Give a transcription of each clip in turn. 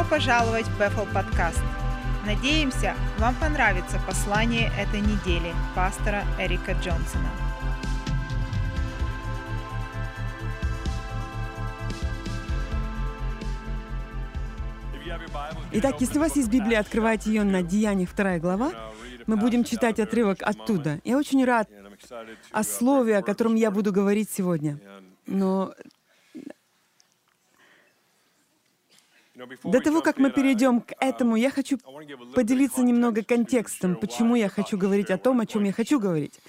Добро пожаловать в Бефл подкаст. Надеемся, вам понравится послание этой недели пастора Эрика Джонсона. Итак, если у вас есть Библия, открывайте ее на Деяниях 2 глава. Мы будем читать отрывок оттуда. Я очень рад о слове, о котором я буду говорить сегодня. Но до того, как мы перейдем к этому, я хочу поделиться немного контекстом, почему я хочу говорить о том, о чем я хочу говорить.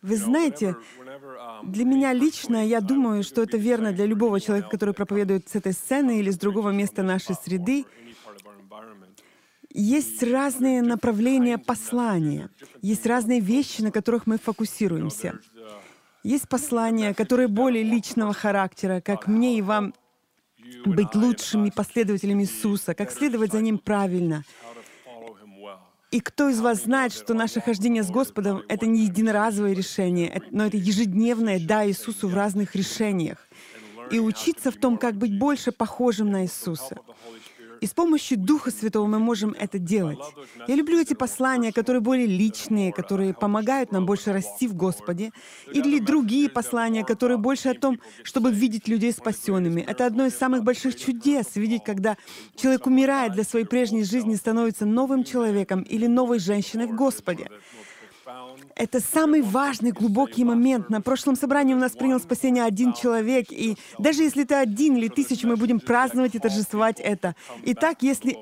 Вы знаете, для меня лично, я думаю, что это верно для любого человека, который проповедует с этой сцены или с другого места нашей среды. Есть разные направления послания, есть разные вещи, на которых мы фокусируемся. Есть послания, которые более личного характера, как мне и вам быть лучшими последователями Иисуса, как следовать за Ним правильно. И кто из вас знает, что наше хождение с Господом — это не единоразовое решение, но это ежедневное «да» Иисусу в разных решениях. И учиться в том, как быть больше похожим на Иисуса. И с помощью Духа Святого мы можем это делать. Я люблю эти послания, которые более личные, которые помогают нам больше расти в Господе, или другие послания, которые больше о том, чтобы видеть людей спасенными. Это одно из самых больших чудес — видеть, когда человек умирает для своей прежней жизни, становится новым человеком или новой женщиной в Господе. Это самый важный, глубокий момент. На прошлом собрании у нас принял спасение один человек, и даже если это один или тысячу, мы будем праздновать и торжествовать это. Итак, если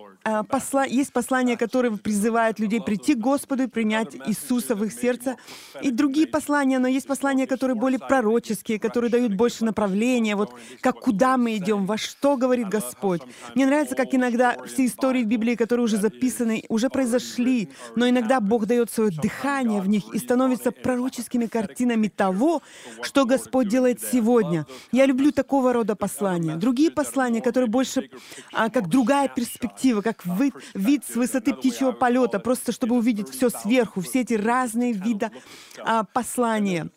посла, есть послания, которые призывают людей прийти к Господу и принять Иисуса в их сердце, и другие послания, но есть послания, которые более пророческие, которые дают больше направления, вот как куда мы идем, во что говорит Господь. Мне нравится, как иногда все истории в Библии, которые уже записаны, уже произошли, но иногда Бог дает свое дыхание в них и становится пророческими картинами того, что Господь делает сегодня. Я люблю такого рода послания. Другие послания, которые больше а, как другая перспектива, как как вид, вид с высоты птичьего полета, просто чтобы увидеть все сверху, все эти разные виды а, послания.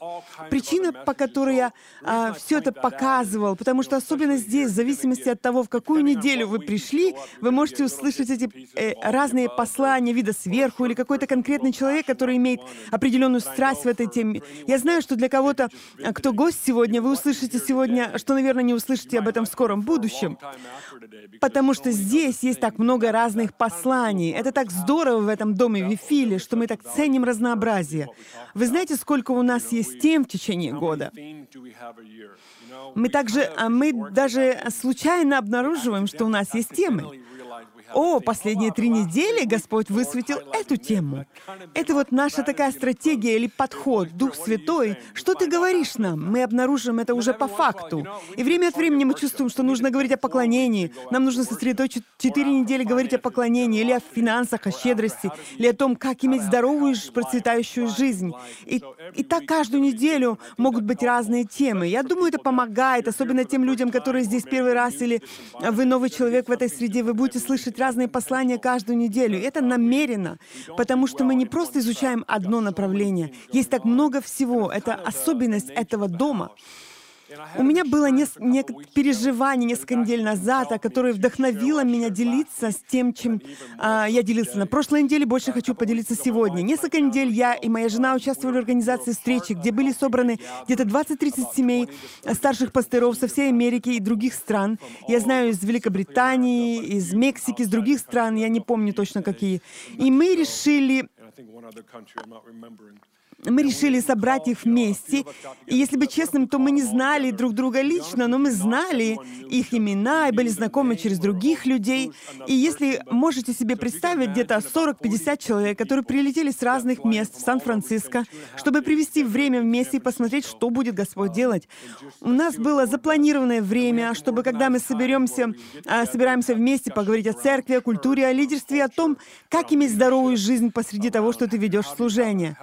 Причина, по которой я а, все это показывал, потому что особенно здесь, в зависимости от того, в какую неделю вы пришли, вы можете услышать эти э, разные послания вида сверху или какой-то конкретный человек, который имеет определенную страсть в этой теме. Я знаю, что для кого-то, а, кто гость сегодня, вы услышите сегодня, что, наверное, не услышите об этом в скором будущем, потому что здесь есть так много разных посланий. Это так здорово в этом доме Вифиле, что мы так ценим разнообразие. Вы знаете, сколько у нас есть тем в течение года? Мы также, а мы даже случайно обнаруживаем, что у нас есть темы. О, последние три недели Господь высветил эту тему. Это вот наша такая стратегия или подход, Дух Святой. Что ты говоришь нам? Мы обнаружим это уже по факту. И время от времени мы чувствуем, что нужно говорить о поклонении. Нам нужно сосредоточить четыре недели говорить о поклонении, или о финансах, о щедрости, или о том, как иметь здоровую, процветающую жизнь. И, и так каждую неделю могут быть разные темы. Я думаю, это помогает, особенно тем людям, которые здесь первый раз, или вы новый человек в этой среде, вы будете слышать разные послания каждую неделю. Это намеренно, потому что мы не просто изучаем одно направление. Есть так много всего. Это особенность этого дома. У меня было несколько переживаний несколько недель назад, которое вдохновило меня делиться с тем, чем а, я делился на прошлой неделе, больше хочу поделиться сегодня. Несколько недель я и моя жена участвовали в организации встречи, где были собраны где-то 20-30 семей старших пастыров со всей Америки и других стран. Я знаю из Великобритании, из Мексики, из других стран, я не помню точно какие. И мы решили мы решили собрать их вместе. И если быть честным, то мы не знали друг друга лично, но мы знали их имена и были знакомы через других людей. И если можете себе представить, где-то 40-50 человек, которые прилетели с разных мест в Сан-Франциско, чтобы привести время вместе и посмотреть, что будет Господь делать. У нас было запланированное время, чтобы когда мы соберемся, а, собираемся вместе поговорить о церкви, о культуре, о лидерстве, о том, как иметь здоровую жизнь посреди того, что ты ведешь служение.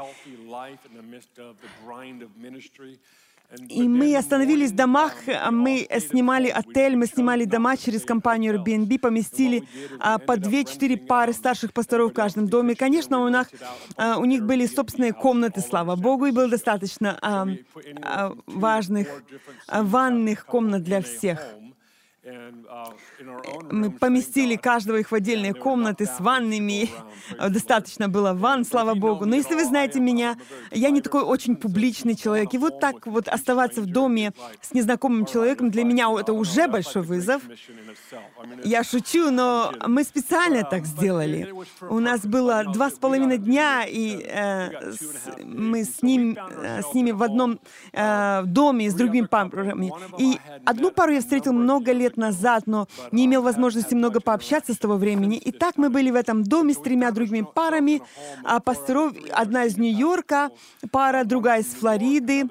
И мы остановились в домах, а мы снимали отель, мы снимали дома через компанию Airbnb, поместили а, по две-четыре пары старших пасторов в каждом доме. Конечно, у них, а, у них были собственные комнаты, слава Богу, и было достаточно а, важных ванных комнат для всех. Мы поместили каждого их в отдельные комнаты с ваннами. Достаточно было ванн, слава богу. Но если вы знаете меня, я не такой очень публичный человек. И вот так вот оставаться в доме с незнакомым человеком, для меня это уже большой вызов. Я шучу, но мы специально так сделали. У нас было два с половиной дня, и э, с, мы с, ним, э, с ними в одном э, доме с другими парами. И одну пару я встретил много лет назад, но не имел возможности много пообщаться с того времени. И так мы были в этом доме с тремя другими парами. А пасторов, одна из Нью-Йорка, пара, другая из Флориды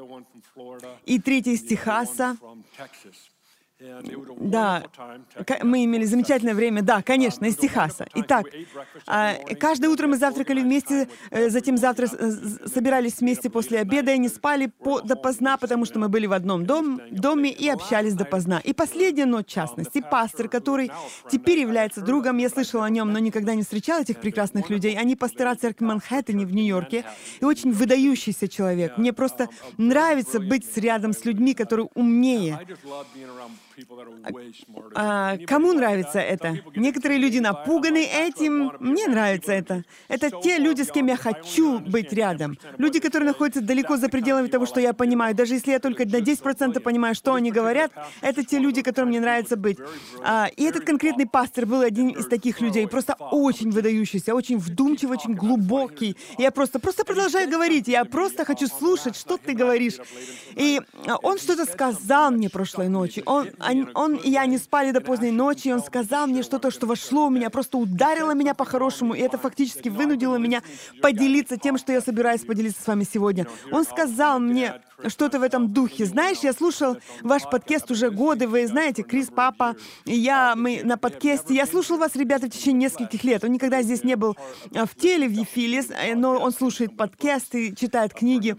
и третья из Техаса. Да, мы имели замечательное время, да, конечно, из Техаса. Итак, а, каждое утро мы завтракали вместе, э, затем завтра собирались вместе после обеда и не спали по, допоздна, потому что мы были в одном дом, доме и общались допоздна. И последняя ночь, в частности, пастор, который теперь является другом, я слышала о нем, но никогда не встречал этих прекрасных людей. Они пастора церкви Манхэттене в Нью-Йорке и очень выдающийся человек. Мне просто нравится быть рядом с людьми, которые умнее. А, кому нравится это? Некоторые люди напуганы этим. Мне нравится это. Это те люди, с кем я хочу быть рядом. Люди, которые находятся далеко за пределами того, что я понимаю. Даже если я только на 10% понимаю, что они говорят, это те люди, которым мне нравится быть. А, и этот конкретный пастор был один из таких людей. Просто очень выдающийся, очень вдумчивый, очень глубокий. Я просто, просто продолжаю говорить. Я просто хочу слушать, что ты говоришь. И он что-то сказал мне прошлой ночью. Он, он, и я не спали до поздней ночи, и он сказал мне что-то, что вошло у меня, просто ударило меня по-хорошему, и это фактически вынудило меня поделиться тем, что я собираюсь поделиться с вами сегодня. Он сказал мне что-то в этом духе. Знаешь, я слушал ваш подкаст уже годы, вы знаете, Крис, папа, я, мы на подкасте. Я слушал вас, ребята, в течение нескольких лет. Он никогда здесь не был а, в теле, в Ефилис, э, но он слушает подкасты, читает книги.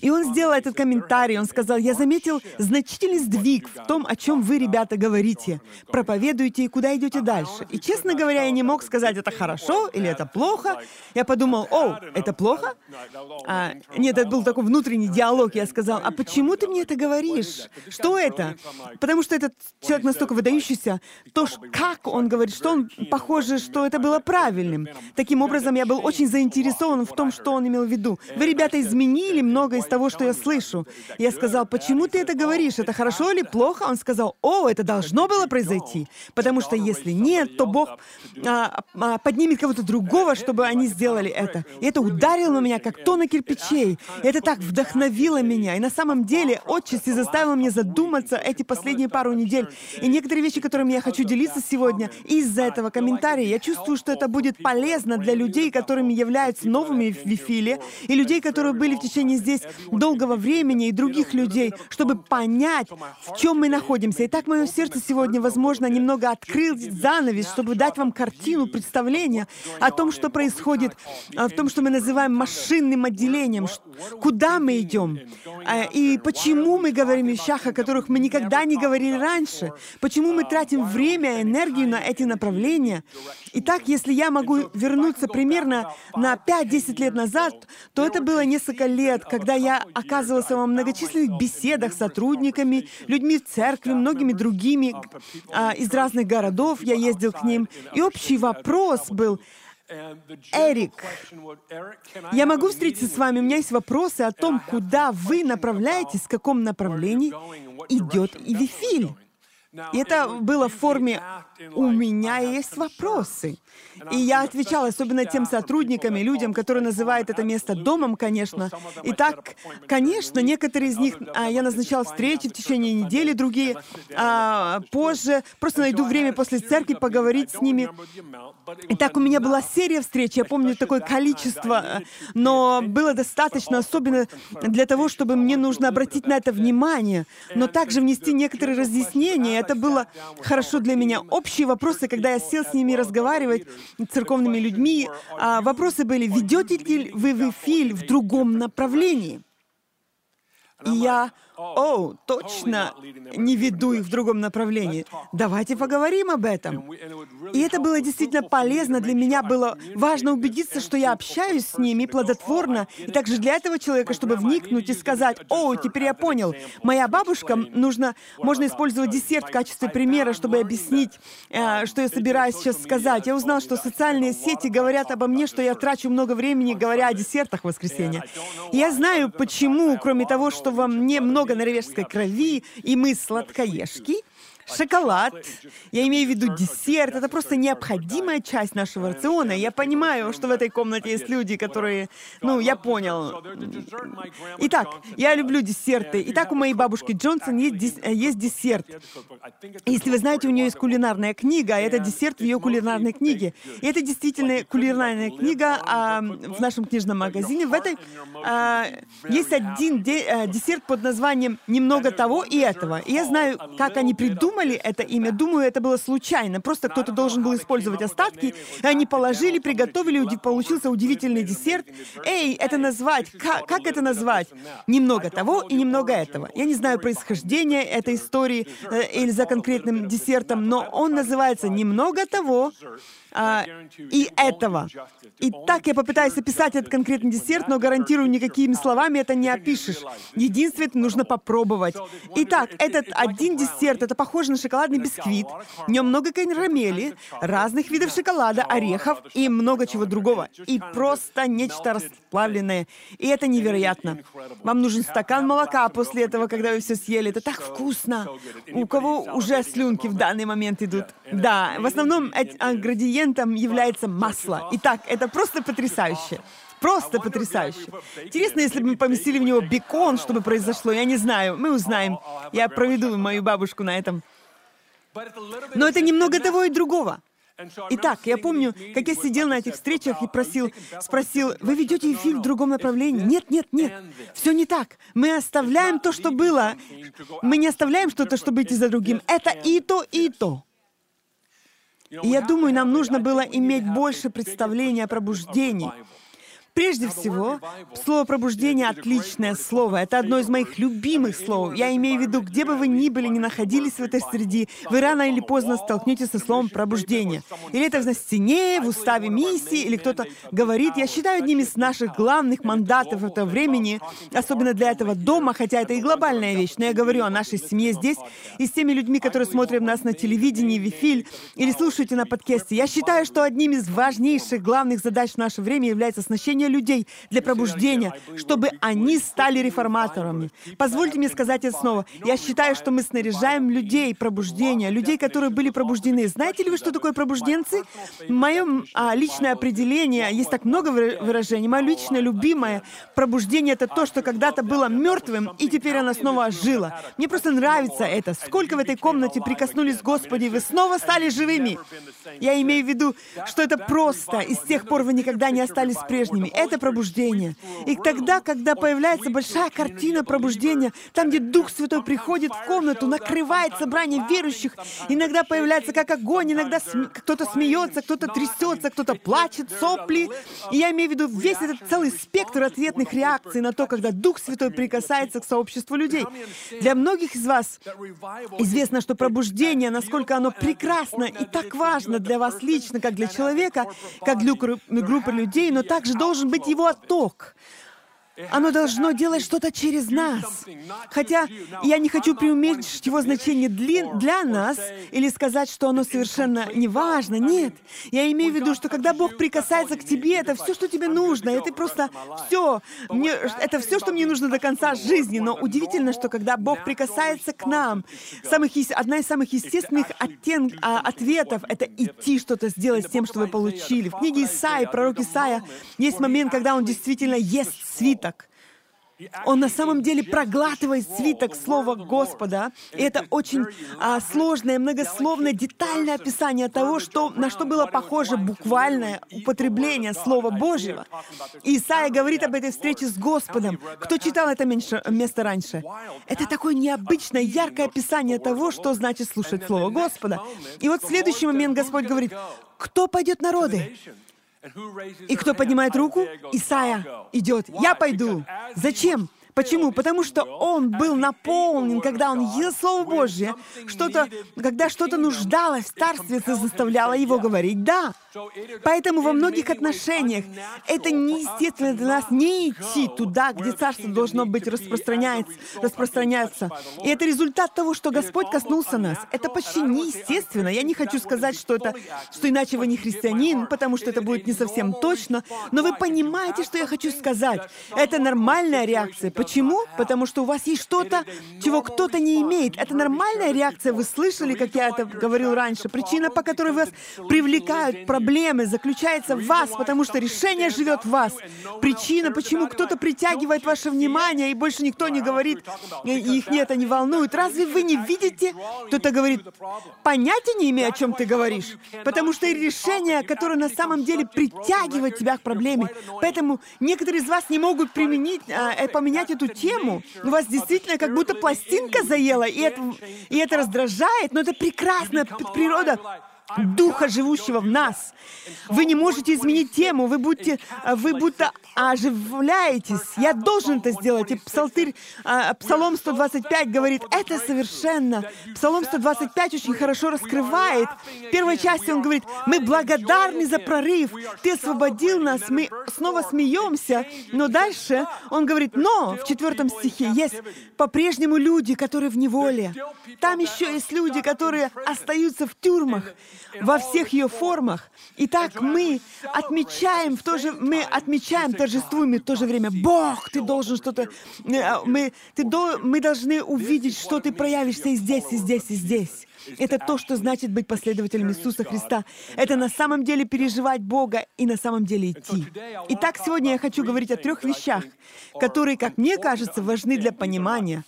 И он сделал этот комментарий, он сказал, я заметил значительный сдвиг в том, о чем вы, ребята, говорите, проповедуете и куда идете дальше. И, честно говоря, я не мог сказать, это хорошо или это плохо. Я подумал, о, это плохо? А, нет, это был такой внутренний диалог. Я сказал, а почему ты мне это говоришь? Что это? Потому что этот человек настолько выдающийся, то, как он говорит, что он, похоже, что это было правильным. Таким образом, я был очень заинтересован в том, что он имел в виду. Вы, ребята, изменили много из того, что я слышу. Я сказал, почему ты это говоришь? Это хорошо или плохо? Он сказал, о, это должно было произойти. Потому что если нет, то Бог а, а, поднимет кого-то другого, чтобы они сделали это. И это ударило на меня, как тонна кирпичей. Это так вдохновило меня. И на самом деле отчасти заставило меня задуматься эти последние пару недель. И некоторые вещи, которыми я хочу делиться сегодня, из-за этого комментария, я чувствую, что это будет полезно для людей, которыми являются новыми в Вифиле, и людей, которые были в течение здесь долгого времени, и других людей, чтобы понять, в чем мы находимся. И так мое сердце сегодня, возможно, немного открыл занавес, чтобы дать вам картину, представление о том, что происходит, в том, что мы называем машинным отделением, куда мы идем, а, и почему мы говорим о вещах, о которых мы никогда не говорили раньше, почему мы тратим время и энергию на эти направления. Итак, если я могу вернуться примерно на 5-10 лет назад, то это было несколько лет, когда я оказывался во многочисленных беседах с сотрудниками, людьми в церкви, многими другими а, из разных городов, я ездил к ним, и общий вопрос был, Эрик, я могу встретиться с вами, у меня есть вопросы о том, куда вы направляетесь, в каком направлении идет Ивифиль. И это было в форме «у меня есть вопросы». И я отвечала, особенно тем сотрудникам и людям, которые называют это место домом, конечно. И так, конечно, некоторые из них а, я назначала встречи в течение недели, другие а, позже. Просто найду время после церкви поговорить с ними. И так у меня была серия встреч, я помню такое количество, но было достаточно, особенно для того, чтобы мне нужно обратить на это внимание, но также внести некоторые разъяснения. Это было хорошо для меня. Общие вопросы, когда я сел с ними разговаривать, церковными людьми, а вопросы были, ведете ли вы в эфир в другом направлении? И я о, точно не веду их в другом направлении. Давайте поговорим об этом. И это было действительно полезно. Для меня было важно убедиться, что я общаюсь с ними плодотворно. И также для этого человека, чтобы вникнуть и сказать, о, теперь я понял, моя бабушка, нужно, можно использовать десерт в качестве примера, чтобы объяснить, э, что я собираюсь сейчас сказать. Я узнал, что социальные сети говорят обо мне, что я трачу много времени, говоря о десертах в воскресенье. Я знаю, почему, кроме того, что во мне много норвежской крови, и мы сладкоежки, шоколад, я имею в виду десерт, это просто необходимая часть нашего рациона. Я понимаю, что в этой комнате есть люди, которые, ну, я понял. Итак, я люблю десерты. Итак, у моей бабушки Джонсон есть, дес... есть десерт. Если вы знаете, у нее есть кулинарная книга, а это десерт в ее кулинарной книге. И это действительно кулинарная книга а, в нашем книжном магазине. В этой а, есть один де... А, десерт под названием «Немного того и этого». И я знаю, как они придумали придумали это имя, думаю, это было случайно. Просто кто-то должен был использовать остатки, и они положили, приготовили, получился удивительный десерт. Эй, это назвать, как, как это назвать? Немного того и немного этого. Я не знаю происхождение этой истории э, или за конкретным десертом, но он называется «Немного того а, и этого. И так я попытаюсь описать этот конкретный десерт, но гарантирую, никакими словами это не опишешь. Единственное, нужно попробовать. Итак, этот один десерт, это похоже на шоколадный бисквит. В нем много карамели, разных видов шоколада, орехов и много чего другого. И просто нечто расплавленное. И это невероятно. Вам нужен стакан молока после этого, когда вы все съели. Это так вкусно. У кого уже слюнки в данный момент идут? Да, в основном ингредиенты ингредиентом является масло. Итак, это просто потрясающе. Просто потрясающе. Интересно, если бы мы поместили в него бекон, что бы произошло, я не знаю. Мы узнаем. Я проведу мою бабушку на этом. Но это немного того и другого. Итак, я помню, как я сидел на этих встречах и просил, спросил, вы ведете эфир в другом направлении? Нет, нет, нет, все не так. Мы оставляем то, что было. Мы не оставляем что-то, чтобы идти за другим. Это и то, и то. И я думаю, нам нужно было иметь больше представления о пробуждении. Прежде всего, слово «пробуждение» — отличное слово. Это одно из моих любимых слов. Я имею в виду, где бы вы ни были, ни находились в этой среде, вы рано или поздно столкнетесь со словом «пробуждение». Или это на стене, в уставе миссии, или кто-то говорит. Я считаю одним из наших главных мандатов этого времени, особенно для этого дома, хотя это и глобальная вещь, но я говорю о нашей семье здесь и с теми людьми, которые смотрят нас на телевидении, в эфир или слушаете на подкасте. Я считаю, что одним из важнейших главных задач в наше время является оснащение людей для пробуждения, чтобы они стали реформаторами. Позвольте мне сказать это снова. Я считаю, что мы снаряжаем людей пробуждения, людей, которые были пробуждены. Знаете ли вы, что такое пробужденцы? Мое а, личное определение, есть так много выражений, мое личное любимое пробуждение — это то, что когда-то было мертвым, и теперь оно снова ожило. Мне просто нравится это. Сколько в этой комнате прикоснулись Господи, вы снова стали живыми. Я имею в виду, что это просто, и с тех пор вы никогда не остались прежними это пробуждение. И тогда, когда появляется большая картина пробуждения, там, где Дух Святой приходит в комнату, накрывает собрание верующих, иногда появляется как огонь, иногда кто-то смеется, кто-то трясется, кто-то плачет, сопли. И я имею в виду весь этот целый спектр ответных реакций на то, когда Дух Святой прикасается к сообществу людей. Для многих из вас известно, что пробуждение, насколько оно прекрасно и так важно для вас лично, как для человека, как для группы людей, но также должен должен быть его отток. Оно должно делать что-то через нас. Хотя я не хочу преуменьшить его значение для, нас или сказать, что оно совершенно не важно. Нет. Я имею в виду, что когда Бог прикасается к тебе, это все, что тебе нужно. Это просто все. Мне, это все, что мне нужно до конца жизни. Но удивительно, что когда Бог прикасается к нам, самых, одна из самых естественных оттен, а, ответов — это идти что-то сделать с тем, что вы получили. В книге Исаия, пророк Исаия, есть момент, когда он действительно ест свиток он на самом деле проглатывает свиток Слова Господа. И это очень а, сложное, многословное, детальное описание того, что, на что было похоже буквальное употребление Слова Божьего. Исаия говорит об этой встрече с Господом. Кто читал это меньше, место раньше? Это такое необычное, яркое описание того, что значит слушать Слово Господа. И вот следующий момент Господь говорит, кто пойдет народы? И кто поднимает руку? Исайя идет. Я пойду. Зачем? Почему? Потому что он был наполнен, когда он ел Слово Божье, что-то, когда что-то нуждалось в старстве, это заставляло его говорить «да». Поэтому во многих отношениях это неестественно для нас не идти туда, где Царство должно быть распространяется, распространяться. И это результат того, что Господь коснулся нас. Это почти неестественно. Я не хочу сказать, что это, что иначе вы не христианин, потому что это будет не совсем точно, но вы понимаете, что я хочу сказать. Это нормальная реакция. Почему? Потому что у вас есть что-то, чего кто-то не имеет. Это нормальная реакция. Вы слышали, как я это говорил раньше. Причина, по которой вас привлекают проблемы, заключается в вас, потому что решение живет в вас. Причина, почему кто-то притягивает ваше внимание, и больше никто не говорит, их не это не волнует. Разве вы не видите? Кто-то говорит, понятия не имею, о чем ты говоришь. Потому что решение, которое на самом деле притягивает тебя к проблеме. Поэтому некоторые из вас не могут применить, а, э, поменять эту тему. У вас действительно как будто пластинка заела, и это, и это раздражает, но это прекрасная природа Духа, живущего в нас. Вы не можете изменить тему, вы, будете, вы будто оживляетесь. Я должен это сделать. И Псалтырь, а, Псалом 125 говорит, это совершенно. Псалом 125 очень хорошо раскрывает. В первой части он говорит, мы благодарны за прорыв, ты освободил нас, мы снова смеемся. Но дальше он говорит, но в четвертом стихе есть по-прежнему люди, которые в неволе. Там еще есть люди, которые остаются в тюрьмах во всех ее формах. Итак, мы отмечаем в то же, мы отмечаем, торжествуем и в то же время, Бог, ты должен что-то, э, мы, ты до, мы должны увидеть, что ты проявишься и здесь, и здесь, и здесь. Это то, что значит быть последователем Иисуса Христа. Это на самом деле переживать Бога и на самом деле идти. Итак, сегодня я хочу говорить о трех вещах, которые, как мне кажется, важны для понимания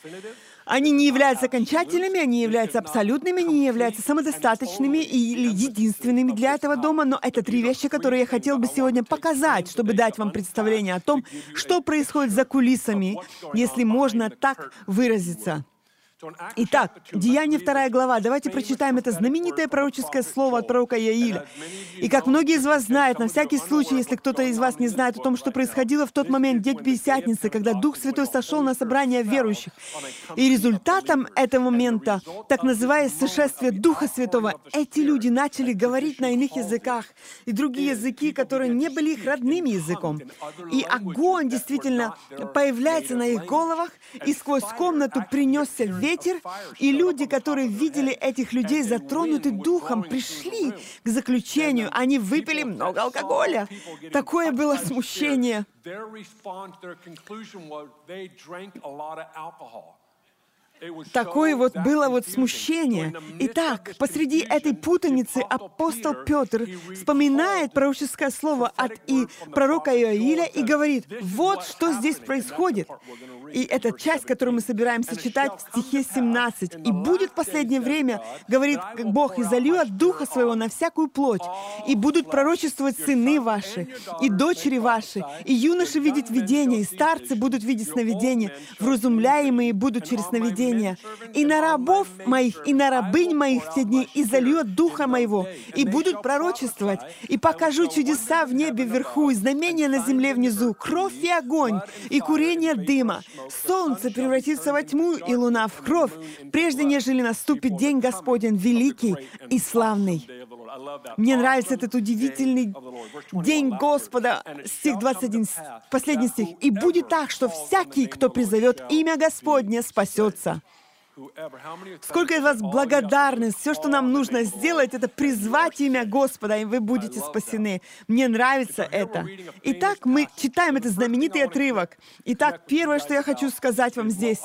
они не являются окончательными, они являются абсолютными, они не являются самодостаточными или единственными для этого дома, но это три вещи, которые я хотел бы сегодня показать, чтобы дать вам представление о том, что происходит за кулисами, если можно так выразиться. Итак, Деяние 2 глава. Давайте прочитаем это знаменитое пророческое слово от пророка Яиля. И как многие из вас знают, на всякий случай, если кто-то из вас не знает о том, что происходило в тот момент День Пятидесятницы, когда Дух Святой сошел на собрание верующих. И результатом этого момента, так называемое сошествие Духа Святого, эти люди начали говорить на иных языках и другие языки, которые не были их родным языком. И огонь действительно появляется на их головах, и сквозь комнату принесся ветер, ветер, и люди, которые видели этих людей затронуты духом, пришли к заключению, они выпили много алкоголя. Такое было смущение. Такое вот было вот смущение. Итак, посреди этой путаницы апостол Петр вспоминает пророческое слово от и пророка Иоиля и говорит, вот что здесь происходит. И эта часть, которую мы собираемся читать в стихе 17. «И будет последнее время, говорит Бог, и залью от Духа Своего на всякую плоть, и будут пророчествовать сыны ваши, и дочери ваши, и юноши видеть видения, и старцы будут видеть сновидения, вразумляемые будут через сновидения. И на рабов моих, и на рабынь моих те дни, и Духа Моего, и будут пророчествовать, и покажу чудеса в небе вверху, и знамения на земле внизу, кровь и огонь, и курение дыма, Солнце превратится во тьму и луна в кровь, прежде нежели наступит день Господень великий и славный. Мне нравится этот удивительный день Господа, стих 21, последний стих. «И будет так, что всякий, кто призовет имя Господне, спасется». Сколько из вас благодарны? Все, что нам нужно сделать, это призвать имя Господа, и вы будете спасены. Мне нравится это. Итак, мы читаем этот знаменитый отрывок. Итак, первое, что я хочу сказать вам здесь,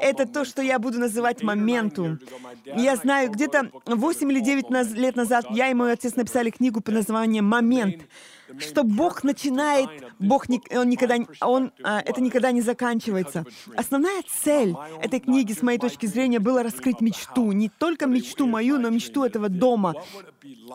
это то, что я буду называть моментум. Я знаю, где-то 8 или 9 лет назад я и мой отец написали книгу под названием «Момент» что Бог начинает, Бог он никогда, он, а, это никогда не заканчивается. Основная цель этой книги, с моей точки зрения, была раскрыть мечту. Не только мечту мою, но мечту этого дома.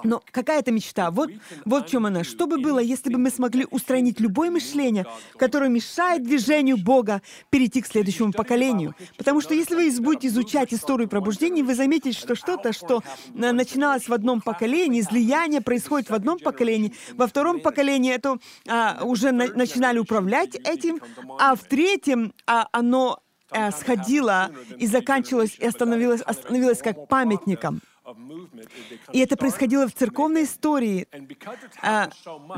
Но какая это мечта? Вот, вот в чем она. Что бы было, если бы мы смогли устранить любое мышление, которое мешает движению Бога перейти к следующему поколению? Потому что если вы будете изучать историю пробуждения, вы заметите, что что-то, что начиналось в одном поколении, излияние происходит в одном поколении, во втором поколении это а, уже на, начинали управлять этим, а в третьем а, оно а, сходило и заканчивалось и остановилось, остановилось как памятником. И это происходило в церковной истории а,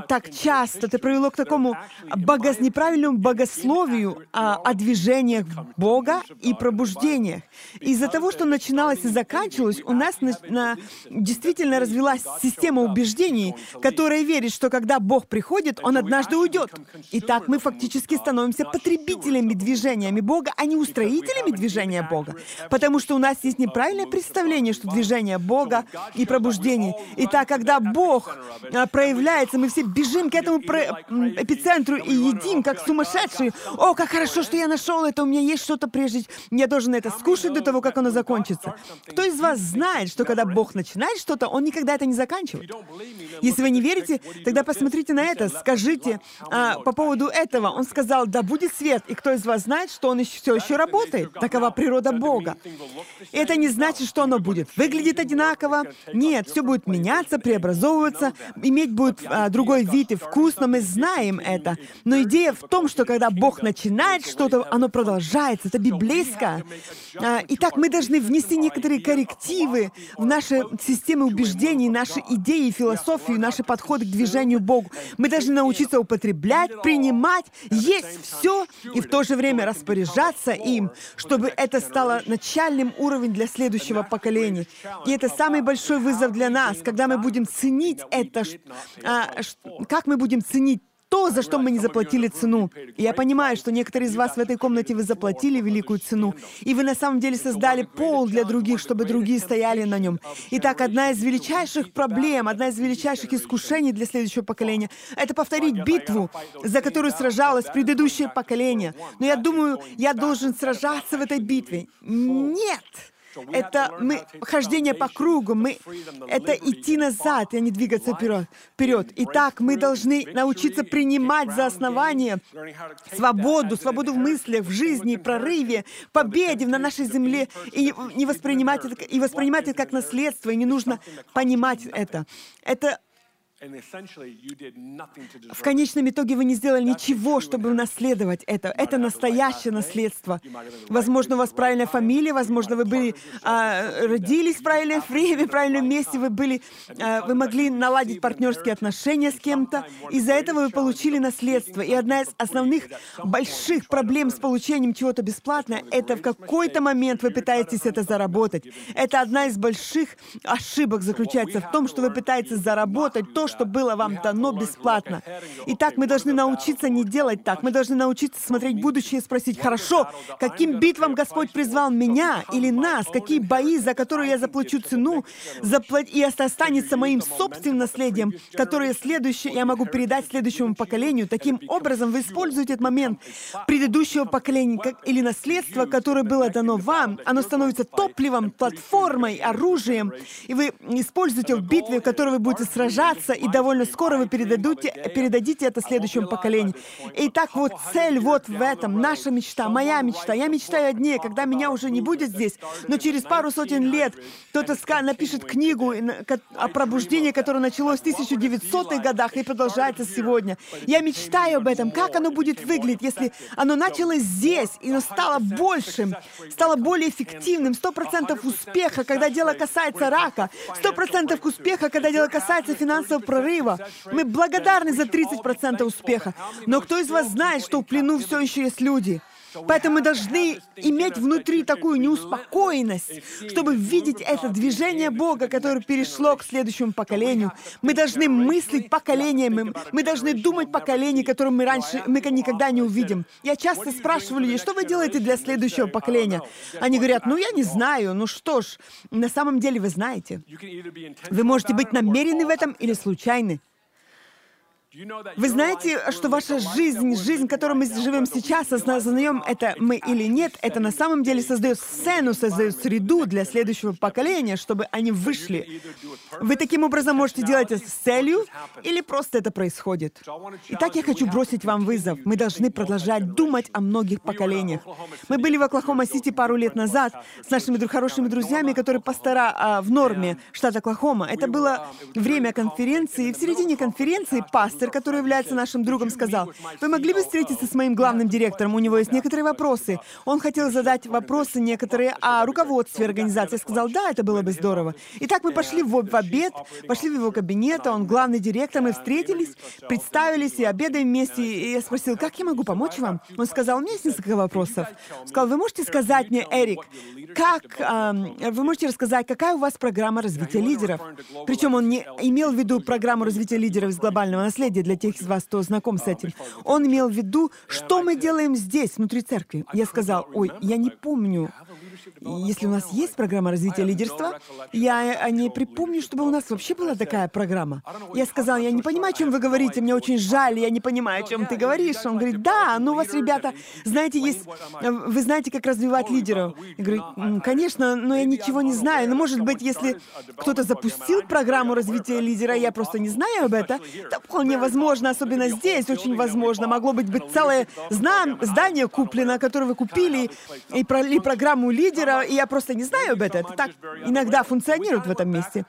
так часто. Это привело к такому бого... неправильному богословию а, о движениях Бога и пробуждениях. Из-за того, что начиналось и заканчивалось, у нас на, на, действительно развилась система убеждений, которая верит, что когда Бог приходит, Он однажды уйдет. Итак, мы фактически становимся потребителями движениями Бога, а не устроителями движения Бога. Потому что у нас есть неправильное представление, что движение Бога и пробуждение. Итак, когда Бог а, проявляется, мы все бежим к этому эпицентру и едим, как сумасшедшие. О, как хорошо, что я нашел это, у меня есть что-то прежде. Я должен это скушать до того, как оно закончится. Кто из вас знает, что когда Бог начинает что-то, Он никогда это не заканчивает? Если вы не верите, тогда посмотрите на это, скажите а, по поводу этого. Он сказал, да будет свет. И кто из вас знает, что Он еще, все еще работает? Такова природа Бога. Это не значит, что оно будет выглядеть одинаково. Нет, все будет меняться, преобразовываться, иметь будет а, другой вид и вкус, но мы знаем это. Но идея в том, что когда Бог начинает что-то, оно продолжается. Это библейское. А, итак, мы должны внести некоторые коррективы в наши системы убеждений, наши идеи, философию, наши подходы к движению Богу. Мы должны научиться употреблять, принимать, есть все и в то же время распоряжаться им, чтобы это стало начальным уровнем для следующего поколения. И это самый большой вызов для нас, когда мы будем ценить это, а, как мы будем ценить то, за что мы не заплатили цену. И я понимаю, что некоторые из вас в этой комнате вы заплатили великую цену, и вы на самом деле создали пол для других, чтобы другие стояли на нем. Итак, одна из величайших проблем, одна из величайших искушений для следующего поколения — это повторить битву, за которую сражалось предыдущее поколение. Но я думаю, я должен сражаться в этой битве. Нет! Это мы, хождение по кругу, мы, это идти назад, а не двигаться вперед. вперед. Итак, мы должны научиться принимать за основание свободу, свободу в мыслях, в жизни, прорыве, победе на нашей земле, и не воспринимать это, и воспринимать это как наследство, и не нужно понимать это. Это в конечном итоге вы не сделали ничего, чтобы унаследовать это. Это настоящее наследство. Возможно, у вас правильная фамилия, возможно, вы были а, родились в правильное время, в правильном месте, вы были, а, вы могли наладить партнерские отношения с кем-то. Из-за этого вы получили наследство. И одна из основных больших проблем с получением чего-то бесплатно — это в какой-то момент вы пытаетесь это заработать. Это одна из больших ошибок заключается в том, что вы пытаетесь заработать то, что было вам дано бесплатно. Итак, мы должны научиться не делать так. Мы должны научиться смотреть будущее и спросить, хорошо, каким битвам Господь призвал меня или нас, какие бои, за которые я заплачу цену, заплат... и это останется моим собственным наследием, которое следующее я могу передать следующему поколению. Таким образом, вы используете этот момент предыдущего поколения как... или наследства, которое было дано вам. Оно становится топливом, платформой, оружием, и вы используете в битве, в которой вы будете сражаться и довольно скоро вы передадите, передадите это следующему поколению. И так вот цель вот в этом, наша мечта, моя мечта. Я мечтаю о дне, когда меня уже не будет здесь, но через пару сотен лет кто-то напишет книгу о пробуждении, которое началось в 1900-х годах и продолжается сегодня. Я мечтаю об этом, как оно будет выглядеть, если оно началось здесь и оно стало большим, стало более эффективным, сто процентов успеха, когда дело касается рака, сто процентов успеха, когда дело касается финансового прорыва. Мы благодарны за 30% успеха. Но кто из вас знает, что в плену все еще есть люди? Поэтому мы должны иметь внутри такую неуспокоенность, чтобы видеть это движение Бога, которое перешло к следующему поколению. Мы должны мыслить поколениями, мы должны думать поколение, которое мы раньше, мы никогда не увидим. Я часто спрашиваю людей, что вы делаете для следующего поколения? Они говорят, ну я не знаю, ну что ж, на самом деле вы знаете. Вы можете быть намерены в этом или случайны. Вы знаете, что ваша жизнь, жизнь, которую мы живем сейчас, осознаем это мы или нет, это на самом деле создает сцену, создает среду для следующего поколения, чтобы они вышли. Вы таким образом можете делать это с целью, или просто это происходит. Итак, я хочу бросить вам вызов. Мы должны продолжать думать о многих поколениях. Мы были в Оклахома-Сити пару лет назад с нашими хорошими друзьями, которые пастора а, в норме, штат Оклахома. Это было время конференции, и в середине конференции пастор пастор, который является нашим другом, сказал, «Вы могли бы встретиться с моим главным директором? У него есть некоторые вопросы. Он хотел задать вопросы некоторые о руководстве организации. Я сказал, да, это было бы здорово. Итак, мы пошли в, в обед, пошли в его кабинет, он главный директор, мы встретились, представились и обедаем вместе. И я спросил, как я могу помочь вам? Он сказал, у меня есть несколько вопросов. Сказал, вы можете сказать мне, Эрик, как, э, вы можете рассказать, какая у вас программа развития лидеров? Причем он не имел в виду программу развития лидеров из глобального наследия, для тех из вас, кто знаком с этим. Он имел в виду, что мы делаем здесь, внутри церкви. Я сказал, ой, я не помню, если у нас есть программа развития лидерства, я не припомню, чтобы у нас вообще была такая программа. Я сказал, я не понимаю, о чем вы говорите, мне очень жаль, я не понимаю, о чем ты говоришь. Он говорит, да, ну у вас, ребята, знаете, есть, вы знаете, как развивать лидеров. Я говорю, конечно, но я ничего не знаю. Но может быть, если кто-то запустил программу развития лидера, я просто не знаю об этом, это вполне возможно, особенно здесь, очень возможно. Могло быть, быть целое здание куплено, которое вы купили, и, про, и программу лидера, и я просто не знаю об этом. Это так иногда функционирует в этом месте.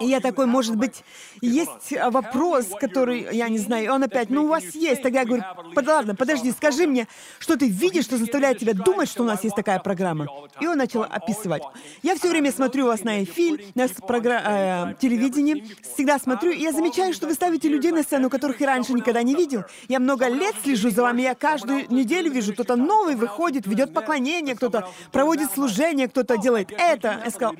И я такой, может быть, есть вопрос, который, я не знаю, и он опять, ну, у вас есть. Тогда я говорю, ладно, подожди, скажи мне, что ты видишь, что заставляет тебя думать, что у нас есть такая программа. И он начал описывать. Я все время смотрю вас на эфир, на програ... э, телевидении, всегда смотрю, и я замечаю, что вы ставите людей на сцену, которых я раньше никогда не видел. Я много лет слежу за вами, я каждую неделю вижу, кто-то новый выходит, ведет поклонение, кто-то проводит служение, кто-то делает это. Я сказал,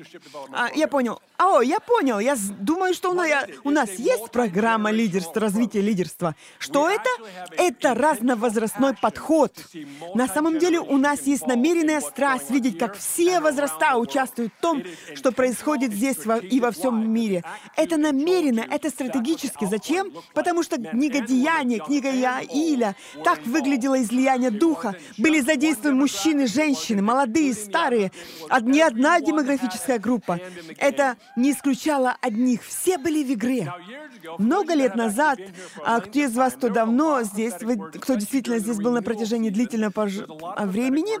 а, я понял. О, я понял. Я думаю, что у нас, у нас есть программа лидерства, развития лидерства. Что это? Это разновозрастной подход. На самом деле у нас есть намеренная страсть видеть, как все возраста участвуют в том, что происходит здесь и во всем мире. Это намеренно, это стратегически. Зачем? Потому что книга Деяния, книга Иаиля, так выглядело излияние Духа. Были задействованы мужчины, женщины, молодые, старые. Не одна демографическая группа. Это не исключало одних. Все были в игре. Много лет назад, а кто из вас, кто давно здесь, кто действительно здесь был на протяжении длительного а, времени,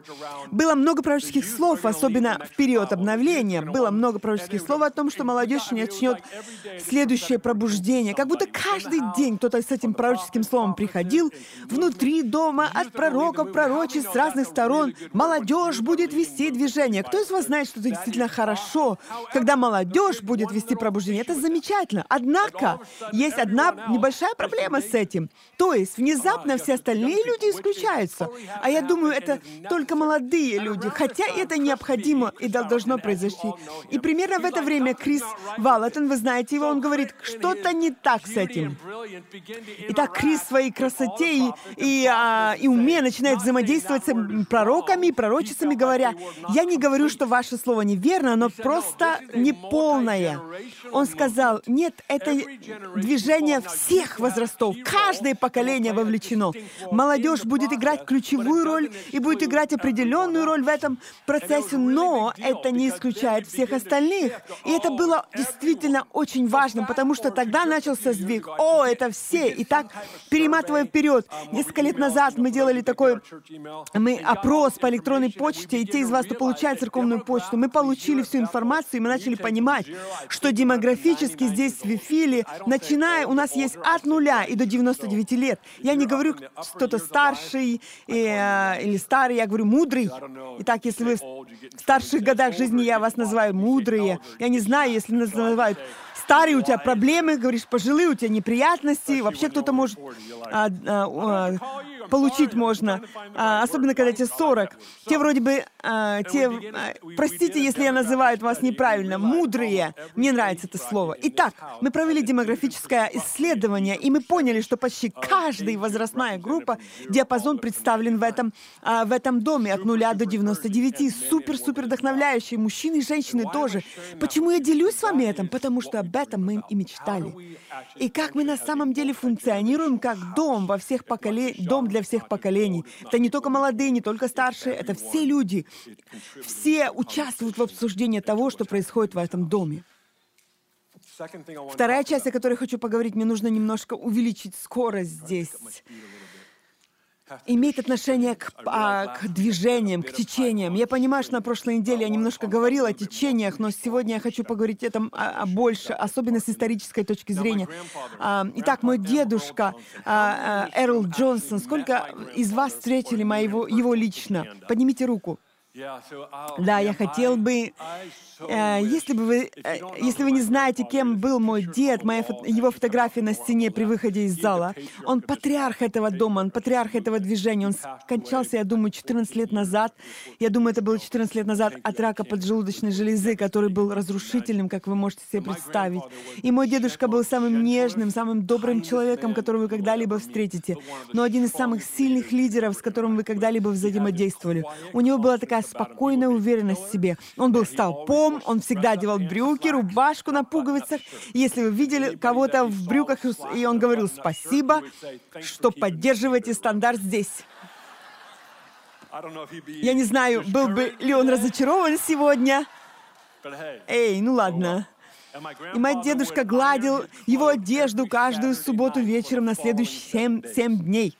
было много пророческих слов, особенно в период обновления. Было много пророческих слов о том, что молодежь начнет следующее пробуждение. Как будто каждый день кто-то с этим пророческим словом приходил. Внутри дома, от пророков, пророчеств с разных сторон, молодежь будет вести движение. Кто из вас знает, что это действительно хорошо, когда молодежь будет вести пробуждение? Это замечательно. Однако, есть одна небольшая проблема с этим. То есть, внезапно все остальные люди исключаются. А я думаю, это только молодые люди, хотя это необходимо и должно произойти. И примерно в это время Крис Валатон, вы знаете его, он говорит, что-то не так с этим. Итак, Крис в своей красоте и, и, а, и уме начинает взаимодействовать с пророками и пророчицами, говоря, я не говорю, что ваше слово неверно, оно просто неполное. Он сказал, нет, это движение всех возрастов, каждое поколение вовлечено. Молодежь будет играть ключевую роль и будет играть определенную роль в этом процессе, но это не исключает всех остальных. И это было действительно очень важно, потому что тогда начался сдвиг. О, это все! И так, перематывая вперед, несколько лет назад мы делали такой мы опрос по электронной почте, и те из вас, кто получает церковную почту, мы получили всю информацию, и мы начали понимать, что демографически здесь в Вифиле, начиная, у нас есть от нуля и до 99 лет. Я не говорю кто-то старший э, или старый, я говорю мудрый. Итак, если вы в старших годах жизни, я вас называю мудрые. Я не знаю, если называют старый, у тебя проблемы, говоришь, пожилые, у тебя неприятности, вообще кто-то может а, а, а, получить можно, а, особенно когда тебе 40. Те вроде бы, а, те, а, простите, если я называю вас неправильно, мудрые. Мне нравится это слово. Итак, мы провели демографическое исследование, и мы поняли, что почти каждая возрастная группа, диапазон представлен в этом, а, в этом доме от 0 до 99. Супер-супер вдохновляющие. Мужчины и женщины тоже. Почему я делюсь с вами этим? Потому что об этом мы и мечтали. И как мы на самом деле функционируем как дом во всех поколениях, дом для всех поколений. Это не только молодые, не только старшие, это все люди. Все участвуют в обсуждении того, что происходит в этом доме. Вторая часть, о которой хочу поговорить, мне нужно немножко увеличить скорость здесь. Имеет отношение к, а, к движениям, к течениям. Я понимаю, что на прошлой неделе я немножко говорила о течениях, но сегодня я хочу поговорить этом а, а больше, особенно с исторической точки зрения. А, итак, мой дедушка Эрл Джонсон, сколько из вас встретили моего, его лично? Поднимите руку. Да, я хотел бы, э, если бы вы, э, если вы не знаете, кем был мой дед, моя фото, его фотография на стене при выходе из зала, он патриарх этого дома, он патриарх этого движения. Он скончался, я думаю, 14 лет назад. Я думаю, это было 14 лет назад от рака поджелудочной железы, который был разрушительным, как вы можете себе представить. И мой дедушка был самым нежным, самым добрым человеком, которого вы когда-либо встретите, но один из самых сильных лидеров, с которым вы когда-либо взаимодействовали. У него была такая спокойная уверенность в себе. Он был столпом, он всегда одевал брюки, рубашку на пуговицах. Если вы видели кого-то в брюках, и он говорил «спасибо, что поддерживаете стандарт здесь». Я не знаю, был бы ли он разочарован сегодня. Эй, ну ладно. И мой дедушка гладил его одежду каждую субботу вечером на следующие семь, семь дней.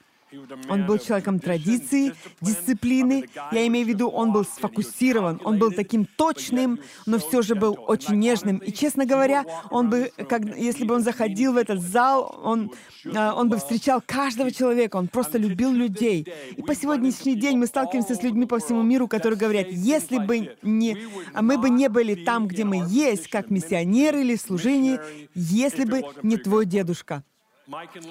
Он был человеком традиции, дисциплины. Я имею в виду, он был сфокусирован, он был таким точным, но все же был очень нежным. И, честно говоря, он бы, как, если бы он заходил в этот зал, он, а, он бы встречал каждого человека, он просто любил людей. И по сегодняшний день мы сталкиваемся с людьми по всему миру, которые говорят, если бы не, мы бы не были там, где мы есть, как миссионеры или в служении, если бы не твой дедушка.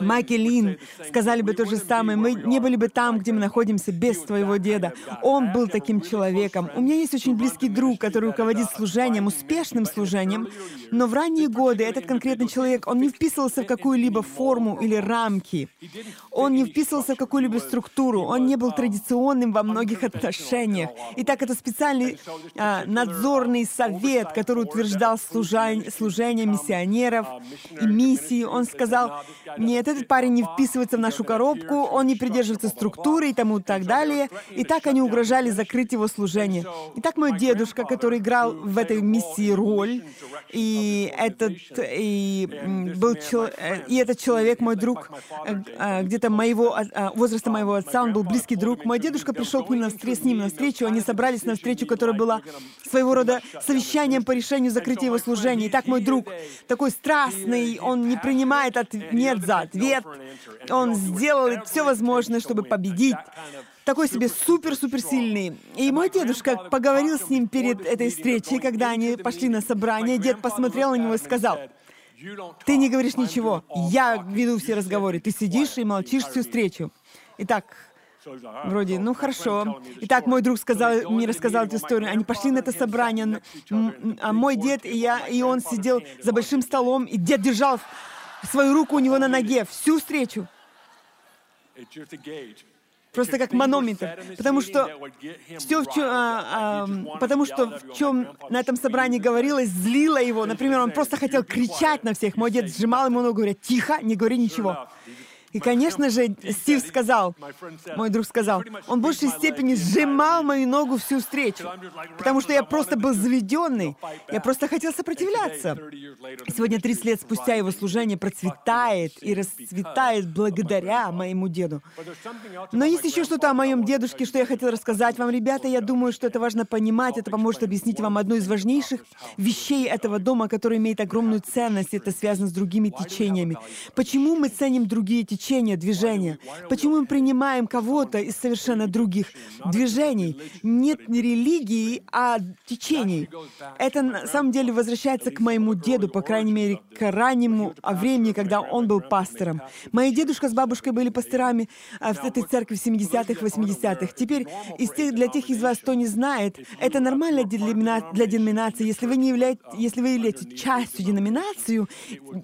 Майк и Лин сказали бы то же самое. Мы не были бы там, где мы находимся, без твоего деда. Он был таким человеком. У меня есть очень близкий друг, который руководит служением, успешным служением, но в ранние годы этот конкретный человек, он не вписывался в какую-либо форму или рамки. Он не вписывался в какую-либо структуру. Он не был традиционным во многих отношениях. Итак, это специальный а, надзорный совет, который утверждал служение, служение миссионеров и миссии. Он сказал, нет, этот парень не вписывается в нашу коробку, он не придерживается структуры и тому так далее. И так они угрожали закрыть его служение. И так мой дедушка, который играл в этой миссии роль, и этот, и был, э, и этот человек, мой друг, э, э, где-то моего, возраста моего отца, он был близкий друг. Мой дедушка пришел к ним на встречу, с ним на встречу, они собрались на встречу, которая была своего рода совещанием по решению закрытия его служения. И так мой друг, такой страстный, он не принимает от, нет за ответ. Он сделал все возможное, чтобы победить. Такой себе супер-супер сильный. И мой дедушка поговорил с ним перед этой встречей, когда они пошли на собрание. Дед посмотрел на него и сказал, «Ты не говоришь ничего. Я веду все разговоры. Ты сидишь и молчишь всю встречу». Итак, Вроде, ну хорошо. Итак, мой друг сказал, мне рассказал эту историю. Они пошли на это собрание, а мой дед и я, и он сидел за большим столом, и дед держал свою руку у него на ноге всю встречу. Просто как манометр. Потому что все, в чем, а, а, потому что в чем на этом собрании говорилось, злило его. Например, он просто хотел кричать на всех. Мой дед сжимал ему ногу, говоря, тихо, не говори ничего. И, конечно же, Стив сказал, мой друг сказал, он в большей степени сжимал мою ногу всю встречу, потому что я просто был заведенный, я просто хотел сопротивляться. Сегодня, 30 лет спустя, его служение процветает и расцветает благодаря моему деду. Но есть еще что-то о моем дедушке, что я хотел рассказать вам, ребята. Я думаю, что это важно понимать, это поможет объяснить вам одну из важнейших вещей этого дома, который имеет огромную ценность, это связано с другими течениями. Почему мы ценим другие течения? Течения, движения. Почему мы принимаем кого-то из совершенно других движений? Нет не религии, а течений. Это на самом деле возвращается к моему деду, по крайней мере, к раннему времени, когда он был пастором. Мои дедушка с бабушкой были пасторами а, в этой церкви в 70-х, 80-х. Теперь, из тех, для тех из вас, кто не знает, это нормально для, деноминации. Если вы не являетесь, если вы являетесь частью деноминации,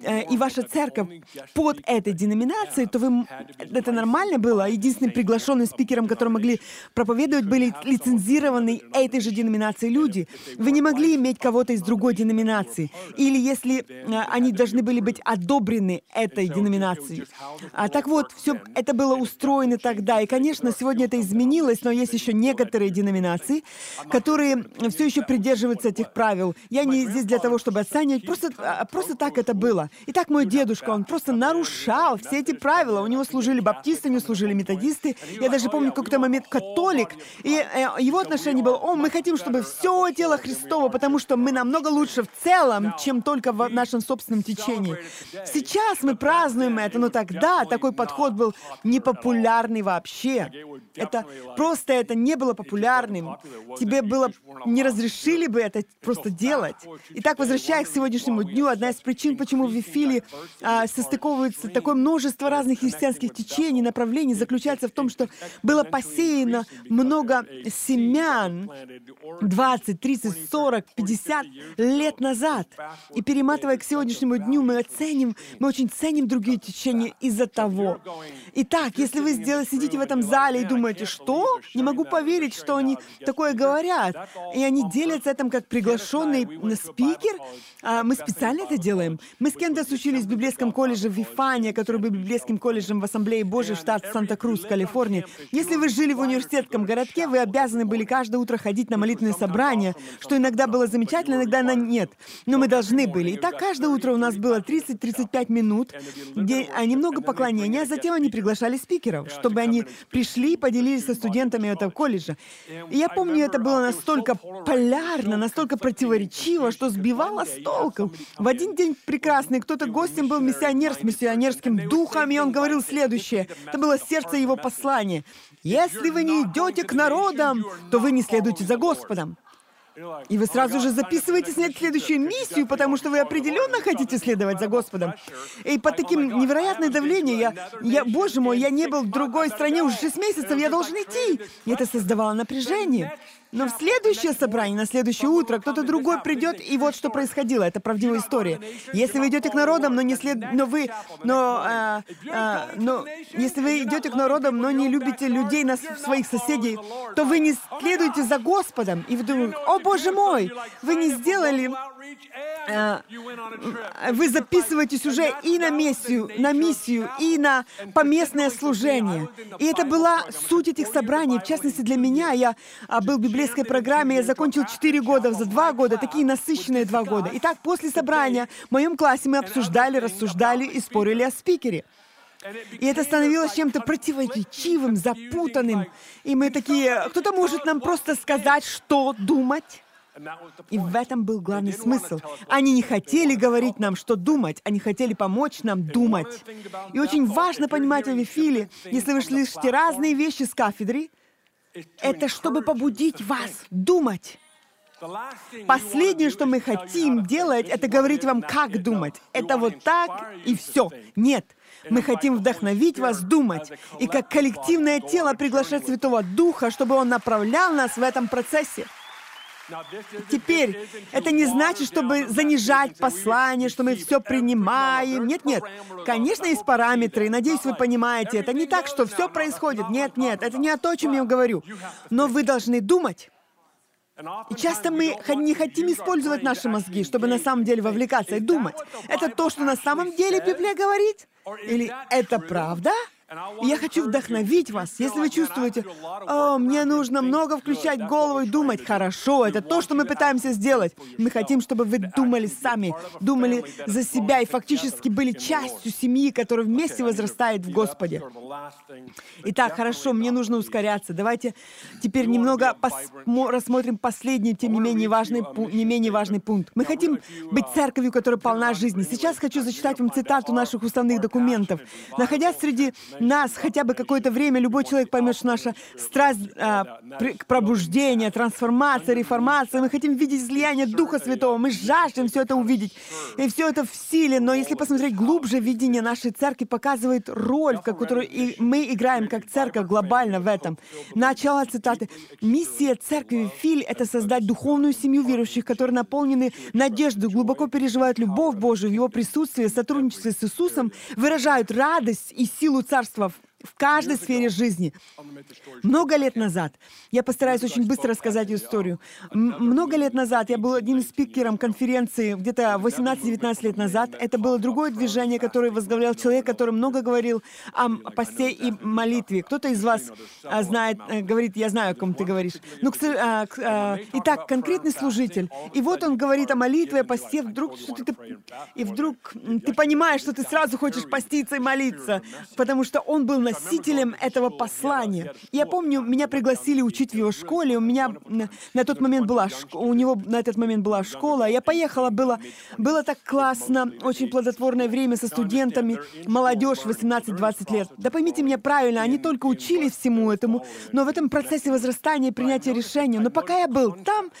э, и ваша церковь под этой деноминацией, то вы... Это нормально было. Единственным приглашенным спикером, который могли проповедовать, были лицензированные этой же деноминации люди. Вы не могли иметь кого-то из другой деноминации. Или если э, они должны были быть одобрены этой деноминацией. А так вот, все это было устроено тогда. И, конечно, сегодня это изменилось, но есть еще некоторые деноминации, которые все еще придерживаются этих правил. Я не здесь для того, чтобы оценивать, просто, а, просто так это было. И так мой дедушка, он просто нарушал все эти правила, правила. У него служили баптисты, у него служили методисты. Я даже помню какой-то момент католик. И э, его отношение было, о, мы хотим, чтобы все тело Христово, потому что мы намного лучше в целом, чем только в нашем собственном течении. Сейчас мы празднуем это, но тогда такой подход был непопулярный вообще. Это просто это не было популярным. Тебе было не разрешили бы это просто делать. Итак, возвращаясь к сегодняшнему дню, одна из причин, почему в Вифиле а, состыковывается такое множество разных христианских течений, направлений, заключается в том, что было посеяно много семян 20, 30, 40, 50 лет назад. И перематывая к сегодняшнему дню, мы оценим, мы очень ценим другие течения из-за того. Итак, если вы сидите в этом зале и думаете, что? Не могу поверить, что они такое говорят. И они делятся этим как приглашенный спикер. А мы специально это делаем. Мы с Кендес учились в библейском колледже в Вифане, который был библейским колледжем в Ассамблее Божьей штат Санта-Крус, Калифорния. Если вы жили в университетском городке, вы обязаны были каждое утро ходить на молитвенные собрания, что иногда было замечательно, иногда на нет. Но мы должны были. И так каждое утро у нас было 30-35 минут, где а, немного поклонения, а затем они приглашали спикеров, чтобы они пришли и поделились со студентами этого колледжа. И я помню, это было настолько полярно, настолько противоречиво, что сбивало с толку. В один день прекрасный кто-то гостем был миссионер с миссионерским духом, и он говорил следующее. Это было сердце его послания. «Если вы не идете к народам, то вы не следуете за Господом». И вы сразу же записываете снять следующую миссию, потому что вы определенно хотите следовать за Господом. И под таким невероятным давлением я, я, боже мой, я не был в другой стране уже 6 месяцев, я должен идти. И это создавало напряжение. Но в следующее собрание, на следующее утро, кто-то другой придет, и вот что происходило. Это правдивая история. Если вы идете к народам, но не след... но вы... Но, а, а, но если вы идете к народам, но не любите людей, на своих соседей, то вы не следуете за Господом. И вы думаете, о, Боже мой, вы не сделали Э, вы записываетесь уже и на миссию, на миссию, и на поместное служение. И это была суть этих собраний. В частности, для меня, я а, был в библейской программе, я закончил 4 года за 2 года, такие насыщенные 2 года. Итак, после собрания в моем классе мы обсуждали, рассуждали и спорили о спикере. И это становилось чем-то противоречивым, запутанным. И мы такие, кто-то может нам просто сказать, что думать? И в этом был главный смысл. Они не хотели говорить нам, что думать, они хотели помочь нам думать. И очень важно понимать о Вифиле, если вы слышите разные вещи с кафедры, это чтобы побудить вас думать. Последнее, что мы хотим делать, это говорить вам, как думать. Это вот так и все. Нет. Мы хотим вдохновить вас думать и как коллективное тело приглашать Святого Духа, чтобы Он направлял нас в этом процессе. Теперь, это не значит, чтобы занижать послание, что мы все принимаем. Нет, нет. Конечно, есть параметры, надеюсь, вы понимаете. Это не так, что все происходит. Нет, нет, это не о том, о чем я говорю. Но вы должны думать. И часто мы не хотим использовать наши мозги, чтобы на самом деле вовлекаться и думать. Это то, что на самом деле Библия говорит? Или это правда? Я хочу вдохновить вас. Если вы чувствуете, «О, мне нужно много включать голову и думать», хорошо, это то, что мы пытаемся сделать. Мы хотим, чтобы вы думали сами, думали за себя и фактически были частью семьи, которая вместе возрастает в Господе. Итак, хорошо, мне нужно ускоряться. Давайте теперь немного рассмотрим последний, тем не менее важный, не менее важный пункт. Мы хотим быть церковью, которая полна жизни. Сейчас хочу зачитать вам цитату наших уставных документов. Находясь среди нас хотя бы какое-то время, любой человек поймет, что наша страсть а, при, к пробуждению, трансформация, реформация, мы хотим видеть излияние Духа Святого, мы жаждем все это увидеть. И все это в силе, но если посмотреть глубже, видение нашей церкви показывает роль, которую и мы играем как церковь глобально в этом. Начало цитаты. «Миссия церкви Филь — это создать духовную семью верующих, которые наполнены надеждой, глубоко переживают любовь Божию в Его присутствии, сотрудничестве с Иисусом, выражают радость и силу Царства царства в каждой сфере жизни. Много лет назад, я постараюсь очень быстро рассказать историю. Много лет назад я был одним спикером конференции, где-то 18-19 лет назад. Это было другое движение, которое возглавлял человек, который много говорил о посте и молитве. Кто-то из вас а, знает, а, говорит, я знаю, о ком ты говоришь. Ну, а, а, итак, конкретный служитель. И вот он говорит о молитве, о посте, вдруг что ты... И вдруг ты понимаешь, что ты сразу хочешь поститься и молиться, потому что он был носителем этого послания. Я помню, меня пригласили учить в его школе, у меня на тот момент была, у него на этот момент была школа, я поехала, было, было так классно, очень плодотворное время со студентами, молодежь 18-20 лет. Да поймите меня правильно, они только учились всему этому, но в этом процессе возрастания принятия решения, но пока я был там,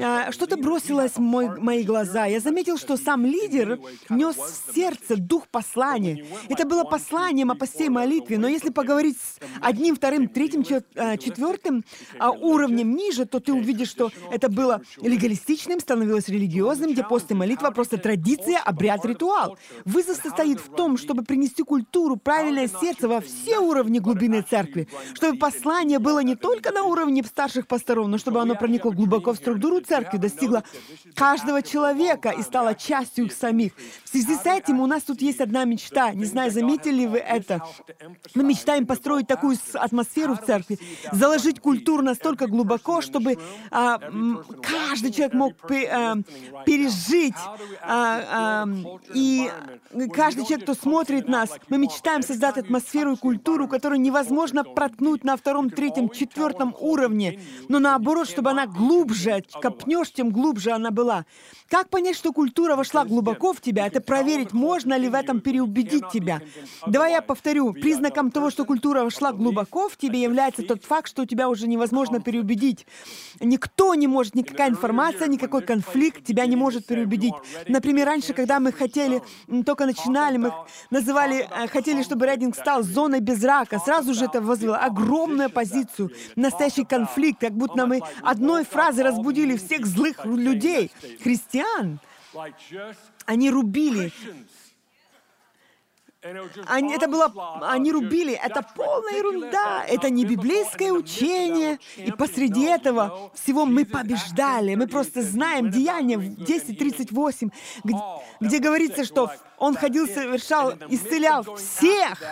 а, что-то бросилось в мой, мои глаза. Я заметил, что сам лидер нес в сердце дух послания. Это было посланием о посте и молитве, но если поговорить с одним, вторым, третьим, а, четвертым а, уровнем ниже, то ты увидишь, что это было легалистичным, становилось религиозным, где пост и молитва просто традиция, обряд, ритуал. Вызов состоит в том, чтобы принести культуру, правильное сердце во все уровни глубины церкви, чтобы послание было не только на уровне старших пасторов, но чтобы оно проникло глубоко в структуру церкви, достигло каждого человека и стало частью их самих. В связи с этим у нас тут есть одна мечта. Не знаю, заметили ли вы это. Мы мечтаем построить такую атмосферу в церкви, заложить культуру настолько глубоко, чтобы а, каждый человек мог а, пережить. А, а, и каждый человек, кто смотрит нас, мы мечтаем создать атмосферу и культуру, которую невозможно проткнуть на втором, третьем, четвертом уровне, но наоборот, чтобы она глубже, копнешь, тем глубже она была. Как понять, что культура вошла глубоко в тебя? Это проверить, можно ли в этом переубедить тебя. Давай я повторю. Признаком того, что культура вошла глубоко в тебе, является тот факт, что тебя уже невозможно переубедить. Никто не может, никакая информация, никакой конфликт тебя не может переубедить. Например, раньше, когда мы хотели, только начинали, мы называли, э, хотели, чтобы рейдинг стал зоной без рака. Сразу же это вызвало огромную позицию, настоящий конфликт, как будто мы одной фразой разбудили всех злых людей. Христиан. Они рубили они, это было, они рубили, это полная ерунда, это не библейское учение. И посреди этого всего мы побеждали. Мы просто знаем Деяние 10.38, где, где говорится, что он ходил, совершал, исцелял всех.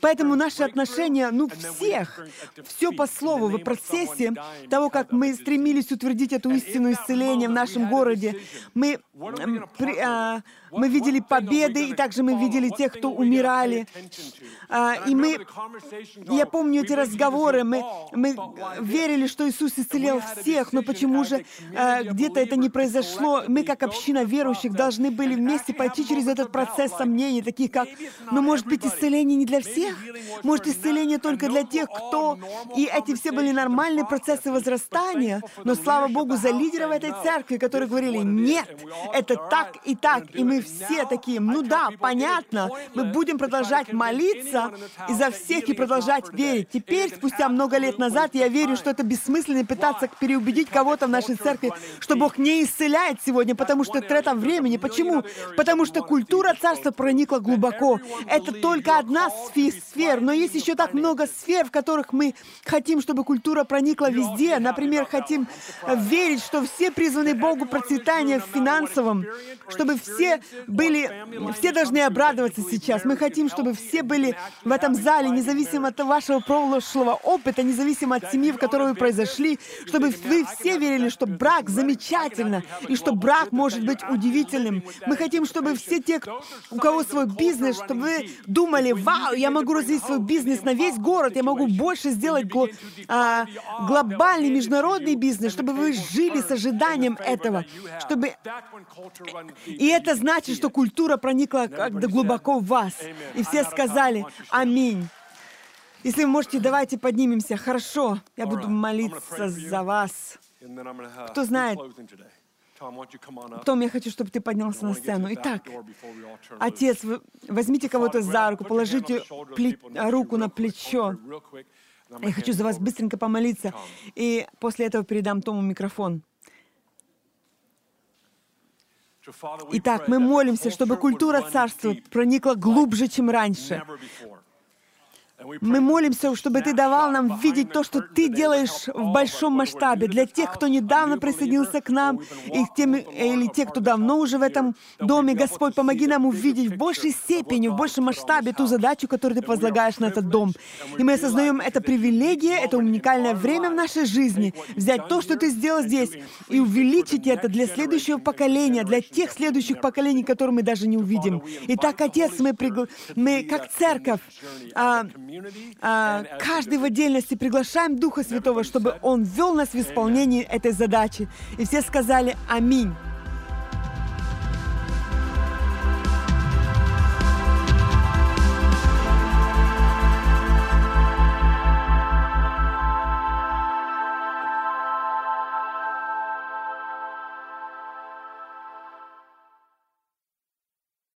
Поэтому наши отношения, ну, всех. Все по слову. В процессе того, как мы стремились утвердить эту истину исцеления в нашем городе, мы, а, мы видели победы, и также мы видели тех, кто умирали. А, и мы, я помню эти разговоры, мы, мы верили, что Иисус исцелял всех, но почему же а, где-то это не произошло? Мы, как община верующих, должны были вместе пойти через этот процесс сомнений, таких как, ну, может быть, исцеление не для всех? Может, исцеление только для тех, кто... И эти все были нормальные процессы возрастания, но слава Богу за лидеров этой церкви, которые говорили, нет, это так и так, и мы все такие, ну да, понятно, мы будем продолжать молиться изо всех и продолжать верить. Теперь, спустя много лет назад, я верю, что это бессмысленно пытаться переубедить кого-то в нашей церкви, что Бог не исцеляет сегодня, потому что трета времени. Почему? Потому что культура царства проникла глубоко. Это только одна сфер, но есть еще так много сфер, в которых мы хотим, чтобы культура проникла везде. Например, хотим верить, что все призваны Богу процветания в финансовом, чтобы все были, все должны обрадоваться сейчас. Мы хотим, чтобы все были в этом зале, независимо от вашего прошлого опыта, независимо от семьи, в которой вы произошли, чтобы вы все верили, что брак замечательно, и что брак может быть удивительным. Мы хотим, чтобы все те, у кого свой бизнес, чтобы вы думали, вау, я могу развить свой бизнес на весь город, я могу больше сделать гло, а, глобальный международный бизнес, чтобы вы жили с ожиданием этого, чтобы... И это значит, что культура проникла как-то глубоко в вас. И все сказали «Аминь». Если вы можете, давайте поднимемся. Хорошо, я буду молиться за вас. Кто знает, том, я хочу, чтобы ты поднялся на сцену. Итак, Отец, возьмите кого-то за руку, положите руку на плечо. Я хочу за вас быстренько помолиться, и после этого передам Тому микрофон. Итак, мы молимся, чтобы культура царства проникла глубже, чем раньше. Мы молимся, чтобы Ты давал нам видеть то, что Ты делаешь в большом масштабе для тех, кто недавно присоединился к нам, и тем, или те, кто давно уже в этом доме. Господь, помоги нам увидеть в большей степени, в большем масштабе ту задачу, которую Ты возлагаешь на этот дом. И мы осознаем, это привилегия, это уникальное время в нашей жизни, взять то, что Ты сделал здесь, и увеличить это для следующего поколения, для тех следующих поколений, которые мы даже не увидим. Итак, Отец, мы, пригла... мы как церковь, а, а, каждый в отдельности приглашаем Духа Святого, чтобы Он вел нас в исполнении этой задачи. И все сказали «Аминь».